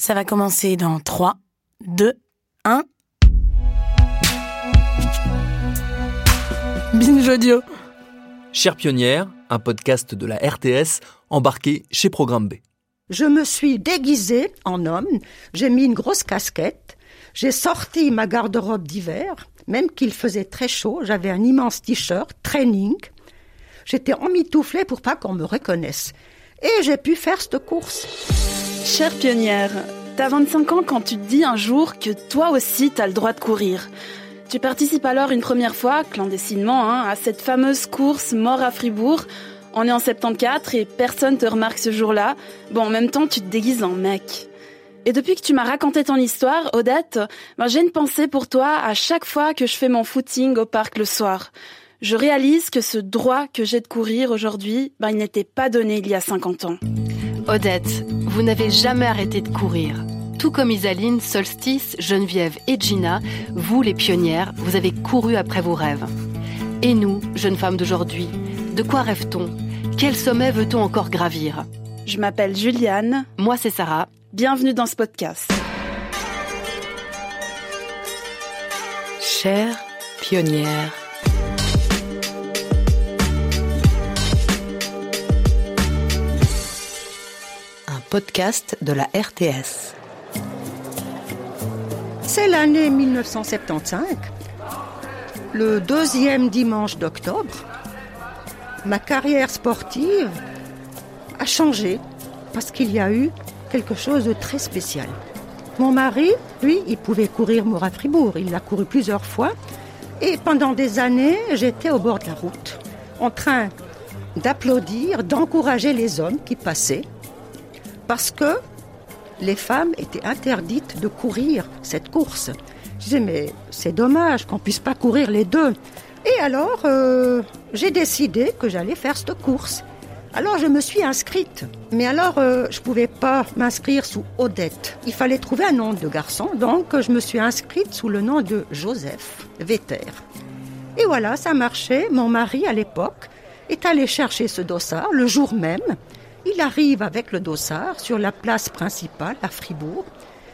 Ça va commencer dans 3, 2, 1... Binge audio. Chère pionnière, un podcast de la RTS embarqué chez Programme B. Je me suis déguisée en homme, j'ai mis une grosse casquette, j'ai sorti ma garde-robe d'hiver, même qu'il faisait très chaud, j'avais un immense t-shirt, training. J'étais emmitouflée pour pas qu'on me reconnaisse. Et j'ai pu faire cette course. Chère pionnière, t'as 25 ans quand tu te dis un jour que toi aussi t'as le droit de courir. Tu participes alors une première fois, clandestinement, hein, à cette fameuse course mort à Fribourg. On est en 74 et personne te remarque ce jour-là. Bon, en même temps, tu te déguises en mec. Et depuis que tu m'as raconté ton histoire, Odette, ben, j'ai une pensée pour toi à chaque fois que je fais mon footing au parc le soir. Je réalise que ce droit que j'ai de courir aujourd'hui, ben, il n'était pas donné il y a 50 ans. Odette, vous n'avez jamais arrêté de courir. Tout comme Isaline, Solstice, Geneviève et Gina, vous les pionnières, vous avez couru après vos rêves. Et nous, jeunes femmes d'aujourd'hui, de quoi rêve-t-on? Quel sommet veut-on encore gravir? Je m'appelle Juliane. Moi, c'est Sarah. Bienvenue dans ce podcast. Chère pionnière. De la RTS. C'est l'année 1975, le deuxième dimanche d'octobre. Ma carrière sportive a changé parce qu'il y a eu quelque chose de très spécial. Mon mari, lui, il pouvait courir à Fribourg. Il l'a couru plusieurs fois. Et pendant des années, j'étais au bord de la route, en train d'applaudir, d'encourager les hommes qui passaient, parce que les femmes étaient interdites de courir cette course. Je disais, mais c'est dommage qu'on puisse pas courir les deux. Et alors, euh, j'ai décidé que j'allais faire cette course. Alors, je me suis inscrite. Mais alors, euh, je pouvais pas m'inscrire sous Odette. Il fallait trouver un nom de garçon. Donc, je me suis inscrite sous le nom de Joseph Vetter. Et voilà, ça marchait. Mon mari, à l'époque, est allé chercher ce dossard le jour même. Il arrive avec le dossard sur la place principale à Fribourg.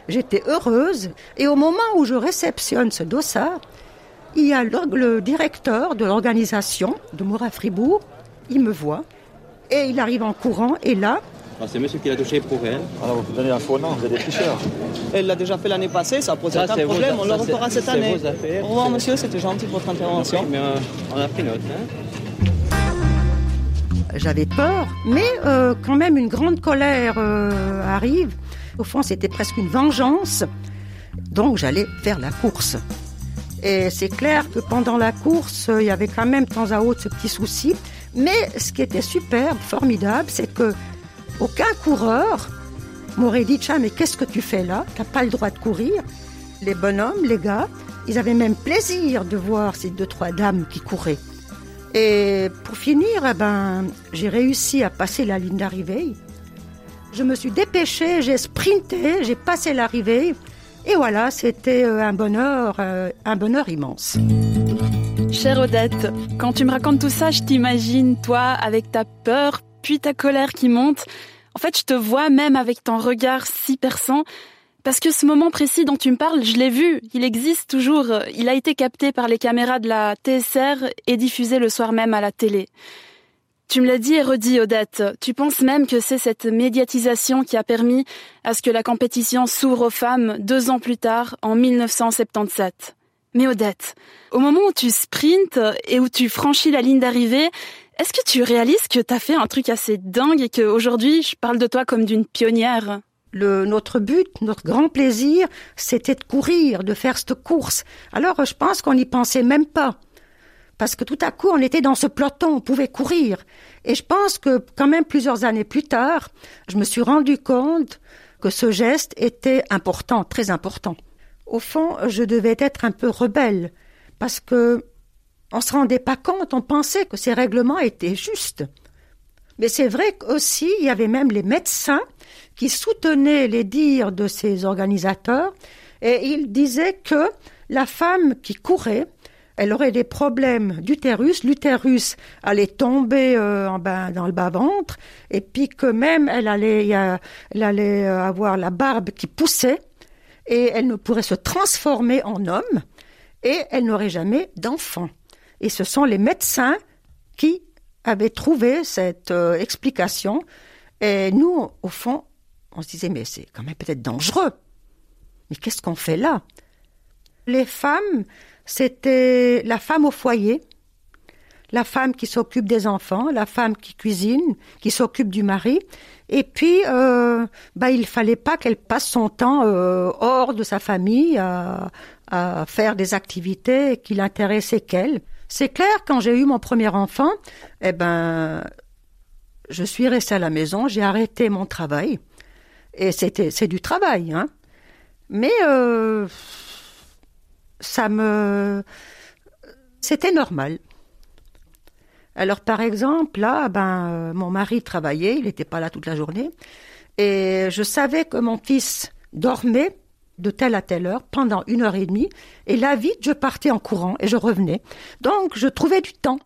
J'étais heureuse et au moment où je réceptionne ce dossard, il y a le, le directeur de l'organisation de Moura Fribourg. Il me voit et il arrive en courant et là, Ah, c'est monsieur qui l'a touché pour elle. Alors, vous donnez un faux nom, vous êtes des tricheurs. Elle l'a déjà fait l'année passée, ça pose aucun problème, on le refera cette année. Au revoir monsieur, c'était gentil de votre intervention. Mais euh, on a pris note. Hein. J'avais peur, mais euh, quand même une grande colère euh, arrive. Au fond, c'était presque une vengeance. Donc, j'allais faire la course. Et c'est clair que pendant la course, euh, il y avait quand même de temps à autre ce petit souci. Mais ce qui était superbe, formidable, c'est que aucun coureur m'aurait dit Tiens, mais qu'est-ce que tu fais là? T'as pas le droit de courir. Les bonhommes, les gars, ils avaient même plaisir de voir ces deux, trois dames qui couraient. Et pour finir, eh ben, j'ai réussi à passer la ligne d'arrivée. Je me suis dépêchée, j'ai sprinté, j'ai passé l'arrivée. Et voilà, c'était euh, un bonheur, euh, un bonheur immense. Chère Odette, quand tu me racontes tout ça, je t'imagine, toi, avec ta peur, puis ta colère qui monte. En fait, je te vois même avec ton regard si perçant. Parce que ce moment précis dont tu me parles, je l'ai vu. Il existe toujours. Il a été capté par les caméras de la TSR et diffusé le soir même à la télé. Tu me l'as dit et redit, Odette. Tu penses même que c'est cette médiatisation qui a permis à ce que la compétition s'ouvre aux femmes deux ans plus tard, en 1977. Mais Odette, au moment où tu sprintes et où tu franchis la ligne d'arrivée, est-ce que tu réalises que t'as fait un truc assez dingue et qu'aujourd'hui, je parle de toi comme d'une pionnière? Notre but, notre grand plaisir, c'était de courir, de faire cette course. Alors, je pense qu'on n'y pensait même pas. parce que tout à coup, on était dans ce peloton, on pouvait courir. Et je pense que quand même plusieurs années plus tard, je me suis rendu compte que ce geste était important, très important. Au fond, je devais être un peu rebelle, parce que on se rendait pas compte, on pensait que ces règlements étaient justes. Mais c'est vrai qu'aussi, il y avait même les médecins qui soutenaient les dires de ces organisateurs, et ils disaient que la femme qui courait, elle aurait des problèmes d'utérus, l'utérus allait tomber euh, en bas, dans le bas-ventre, et puis que même elle allait, elle allait euh, avoir la barbe qui poussait, et elle ne pourrait se transformer en homme, et elle n'aurait jamais d'enfant. Et ce sont les médecins qui avaient trouvé cette euh, explication, et nous, au fond, on se disait, mais c'est quand même peut-être dangereux. Mais qu'est-ce qu'on fait là? Les femmes, c'était la femme au foyer, la femme qui s'occupe des enfants, la femme qui cuisine, qui s'occupe du mari. Et puis, euh, bah, il fallait pas qu'elle passe son temps euh, hors de sa famille à, à faire des activités qui l'intéressaient qu'elle. C'est clair, quand j'ai eu mon premier enfant, eh ben, je suis restée à la maison, j'ai arrêté mon travail. Et c'était, c'est du travail, hein. Mais euh, ça me, c'était normal. Alors par exemple, là, ben, mon mari travaillait, il n'était pas là toute la journée, et je savais que mon fils dormait de telle à telle heure pendant une heure et demie, et là vite je partais en courant et je revenais. Donc je trouvais du temps.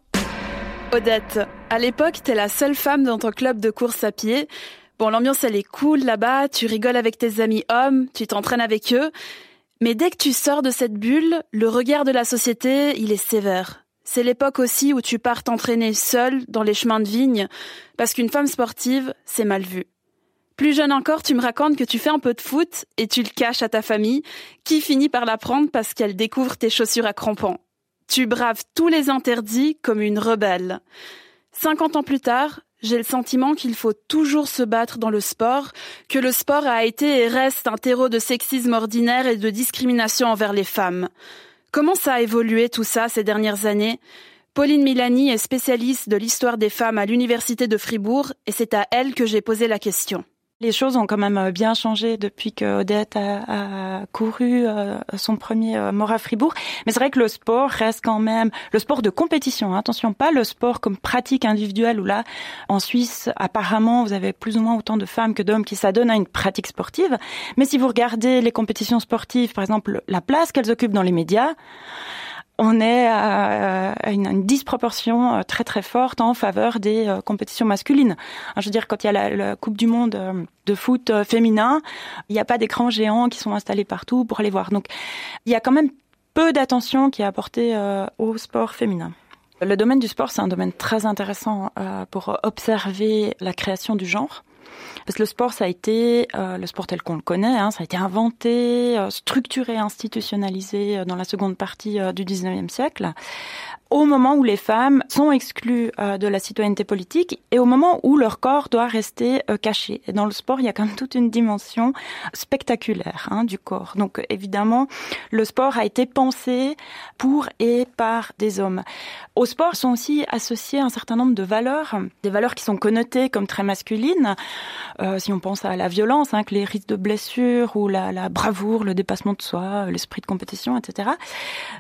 Odette, à l'époque, t'es la seule femme dans ton club de course à pied. Bon, l'ambiance elle est cool là-bas, tu rigoles avec tes amis hommes, tu t'entraînes avec eux, mais dès que tu sors de cette bulle, le regard de la société, il est sévère. C'est l'époque aussi où tu pars t'entraîner seule dans les chemins de vigne, parce qu'une femme sportive, c'est mal vu. Plus jeune encore, tu me racontes que tu fais un peu de foot et tu le caches à ta famille, qui finit par l'apprendre parce qu'elle découvre tes chaussures à crampons. Tu braves tous les interdits comme une rebelle. 50 ans plus tard, j'ai le sentiment qu'il faut toujours se battre dans le sport, que le sport a été et reste un terreau de sexisme ordinaire et de discrimination envers les femmes. Comment ça a évolué tout ça ces dernières années? Pauline Milani est spécialiste de l'histoire des femmes à l'Université de Fribourg et c'est à elle que j'ai posé la question. Les choses ont quand même euh, bien changé depuis que Odette a, couru euh, son premier euh, mort à Fribourg. Mais c'est vrai que le sport reste quand même le sport de compétition. Hein. Attention, pas le sport comme pratique individuelle où là, en Suisse, apparemment, vous avez plus ou moins autant de femmes que d'hommes qui s'adonnent à une pratique sportive. Mais si vous regardez les compétitions sportives, par exemple, la place qu'elles occupent dans les médias, on est à une, disproportion euh, très très forte en faveur des euh, compétitions masculines. Je veux dire, quand il y a la, Coupe du Monde euh, de foot féminin, il n'y a pas d'écrans géants qui sont installés partout pour aller voir. Donc, il y a quand même peu d'attention qui est apportée au sport féminin. Le domaine du sport, c'est un domaine très intéressant pour observer la création du genre. Parce que le sport, ça a été, euh, le sport tel qu'on le connaît, hein, ça a été inventé, euh, structuré, institutionnalisé euh, dans la seconde partie du 19e siècle au moment où les femmes sont exclues euh, de la citoyenneté politique et au moment où leur corps doit rester euh, caché. Et dans le sport, il y a quand même toute une dimension spectaculaire hein, du corps. Donc évidemment, le sport a été pensé pour et par des hommes. Au sport sont aussi associés un certain nombre de valeurs, des valeurs qui sont connotées comme très masculines. Euh, si on pense à la violence, hein, que les risques de blessures ou la, la bravoure, le dépassement de soi, l'esprit de compétition, etc.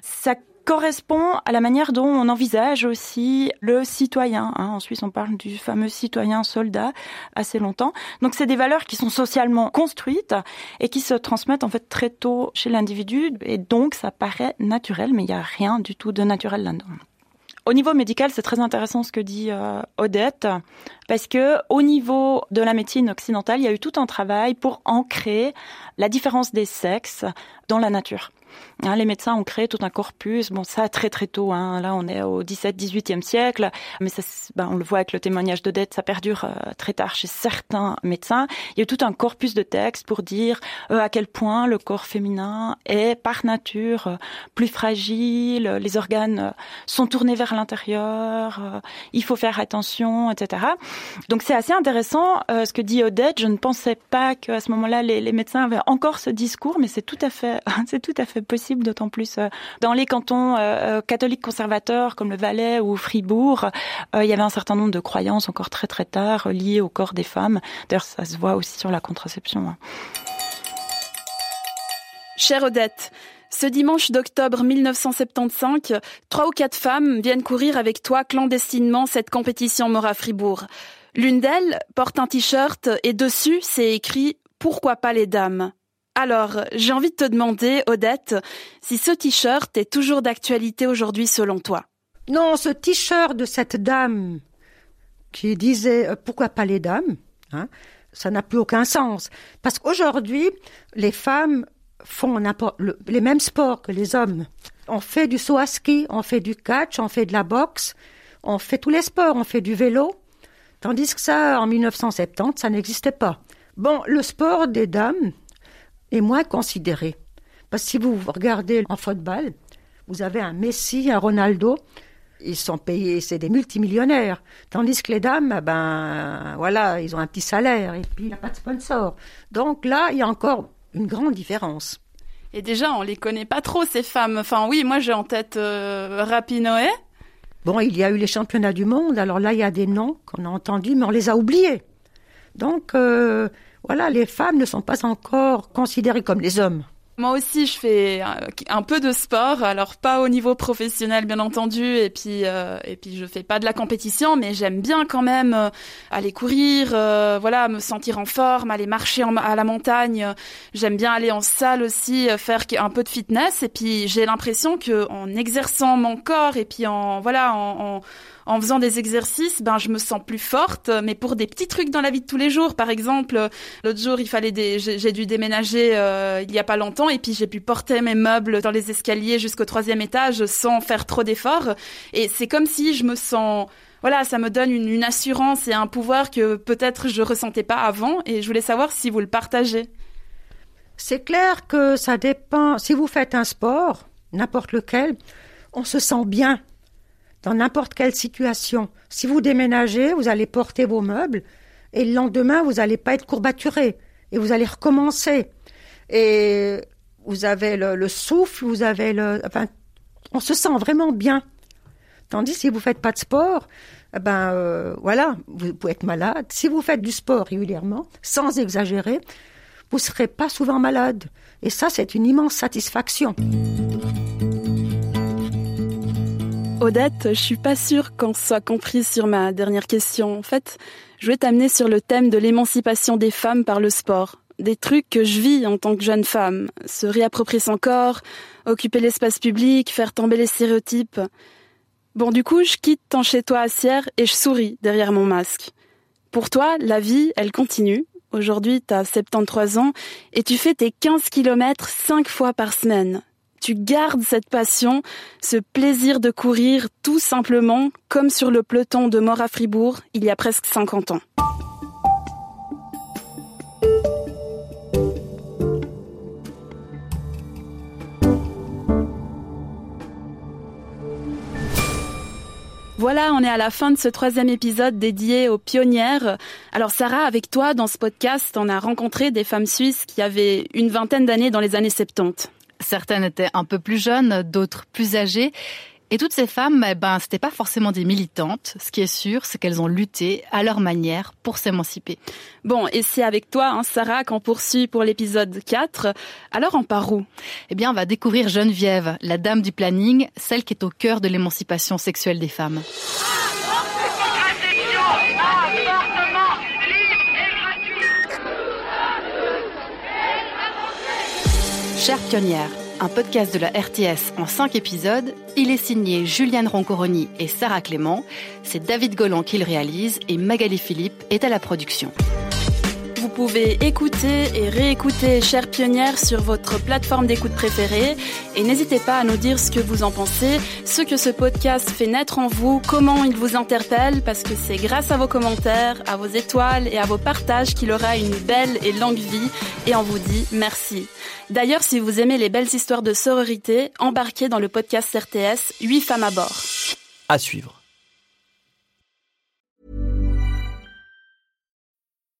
Ça correspond à la manière dont on envisage aussi le citoyen. Hein. En Suisse, on parle du fameux citoyen soldat assez longtemps. Donc, c'est des valeurs qui sont socialement construites et qui se transmettent en fait très tôt chez l'individu. Et donc, ça paraît naturel, mais il n'y a rien du tout de naturel là-dedans. Au niveau médical, c'est très intéressant ce que dit euh, Odette, parce que au niveau de la médecine occidentale, il y a eu tout un travail pour ancrer la différence des sexes dans la nature. Hein, les médecins ont créé tout un corpus. Bon, ça très très tôt. Hein. Là, on est au 17-18e siècle, mais ben, on le voit avec le témoignage de dette, ça perdure euh, très tard chez certains médecins. Il y a tout un corpus de textes pour dire euh, à quel point le corps féminin est par nature euh, plus fragile, les organes sont tournés vers l'intérieur, il faut faire attention, etc. Donc c'est assez intéressant ce que dit Odette. Je ne pensais pas qu'à ce moment-là les, les médecins avaient encore ce discours, mais c'est tout à fait, c'est tout à fait possible, d'autant plus dans les cantons catholiques conservateurs comme le Valais ou Fribourg, il y avait un certain nombre de croyances encore très très tard liées au corps des femmes. D'ailleurs, ça se voit aussi sur la contraception. Hein. Chère Odette, ce dimanche d'octobre 1975, trois ou quatre femmes viennent courir avec toi clandestinement cette compétition Mora Fribourg. L'une d'elles porte un t-shirt et dessus c'est écrit Pourquoi pas les dames? Alors, j'ai envie de te demander, Odette, si ce t-shirt est toujours d'actualité aujourd'hui selon toi? Non, ce t-shirt de cette dame qui disait euh, pourquoi pas les dames, hein, ça n'a plus aucun sens. Parce qu'aujourd'hui, les femmes font les mêmes sports que les hommes. On fait du saut à ski, on fait du catch, on fait de la boxe, on fait tous les sports, on fait du vélo. Tandis que ça, en 1970, ça n'existait pas. Bon, le sport des dames est moins considéré. Parce que si vous regardez en football, vous avez un Messi, un Ronaldo, ils sont payés, c'est des multimillionnaires. Tandis que les dames, ben voilà, ils ont un petit salaire et puis il n'y a pas de sponsor. Donc là, il y a encore une grande différence. Et déjà, on les connaît pas trop ces femmes. Enfin oui, moi j'ai en tête euh, Rapinoe. Bon, il y a eu les championnats du monde. Alors là, il y a des noms qu'on a entendus, mais on les a oubliés. Donc euh, voilà, les femmes ne sont pas encore considérées comme les hommes. Moi aussi, je fais un peu de sport, alors pas au niveau professionnel bien entendu, et puis euh, et puis je fais pas de la compétition, mais j'aime bien quand même euh, aller courir, euh, voilà, me sentir en forme, aller marcher à la montagne. J'aime bien aller en salle aussi, faire un peu de fitness, et puis j'ai l'impression que en exerçant mon corps et puis en voilà en, en en faisant des exercices, ben je me sens plus forte. Mais pour des petits trucs dans la vie de tous les jours, par exemple, l'autre jour il fallait des, j'ai dû déménager euh, il y a pas longtemps et puis j'ai pu porter mes meubles dans les escaliers jusqu'au troisième étage sans faire trop d'efforts. Et c'est comme si je me sens voilà, ça me donne une, une, assurance et un pouvoir que peut-être je ressentais pas avant et je voulais savoir si vous le partagez. C'est clair que ça dépend. Si vous faites un sport, n'importe lequel, on se sent bien dans n'importe quelle situation. Si vous déménagez, vous allez porter vos meubles et le lendemain, vous n'allez pas être courbaturé et vous allez recommencer. Et vous avez le, souffle, vous avez le, enfin, on se sent vraiment bien. Tandis si vous faites pas de sport, eh ben euh, voilà, vous pouvez être malade. Si vous faites du sport régulièrement, sans exagérer, vous serez pas souvent malade. Et ça, c'est une immense satisfaction. Odette, je suis pas sûre qu'on soit compris sur ma dernière question. En fait, je vais t'amener sur le thème de l'émancipation des femmes par le sport. Des trucs que je vis en tant que jeune femme. Se réapproprier son corps, occuper l'espace public, faire tomber les stéréotypes. Bon, du coup, je quitte ton chez toi à Sierre et je souris derrière mon masque. Pour toi, la vie, elle continue. Aujourd'hui, t'as 73 ans et tu fais tes 15 kilomètres 5 fois par semaine tu gardes cette passion, ce plaisir de courir tout simplement comme sur le peloton de Mort à Fribourg il y a presque 50 ans. Voilà, on est à la fin de ce troisième épisode dédié aux pionnières. Alors Sarah, avec toi, dans ce podcast, on a rencontré des femmes suisses qui avaient une vingtaine d'années dans les années 70. Certaines étaient un peu plus jeunes, d'autres plus âgées. Et toutes ces femmes, eh ben, c'était pas forcément des militantes. Ce qui est sûr, c'est qu'elles ont lutté à leur manière pour s'émanciper. Bon, et c'est avec toi, hein, Sarah, qu'on poursuit pour l'épisode 4. Alors, on part où? Eh bien, on va découvrir Geneviève, la dame du planning, celle qui est au cœur de l'émancipation sexuelle des femmes. Pionnière, un podcast de la RTS en cinq épisodes. Il est signé Juliane Roncoroni et Sarah Clément. C'est David Golan qui le réalise et Magali Philippe est à la production. Vous pouvez écouter et réécouter Chère Pionnière sur votre plateforme d'écoute préférée et n'hésitez pas à nous dire ce que vous en pensez, ce que ce podcast fait naître en vous, comment il vous interpelle parce que c'est grâce à vos commentaires, à vos étoiles et à vos partages qu'il aura une belle et longue vie et on vous dit merci. D'ailleurs, si vous aimez les belles histoires de sororité, embarquez dans le podcast RTS 8 femmes à bord. À suivre.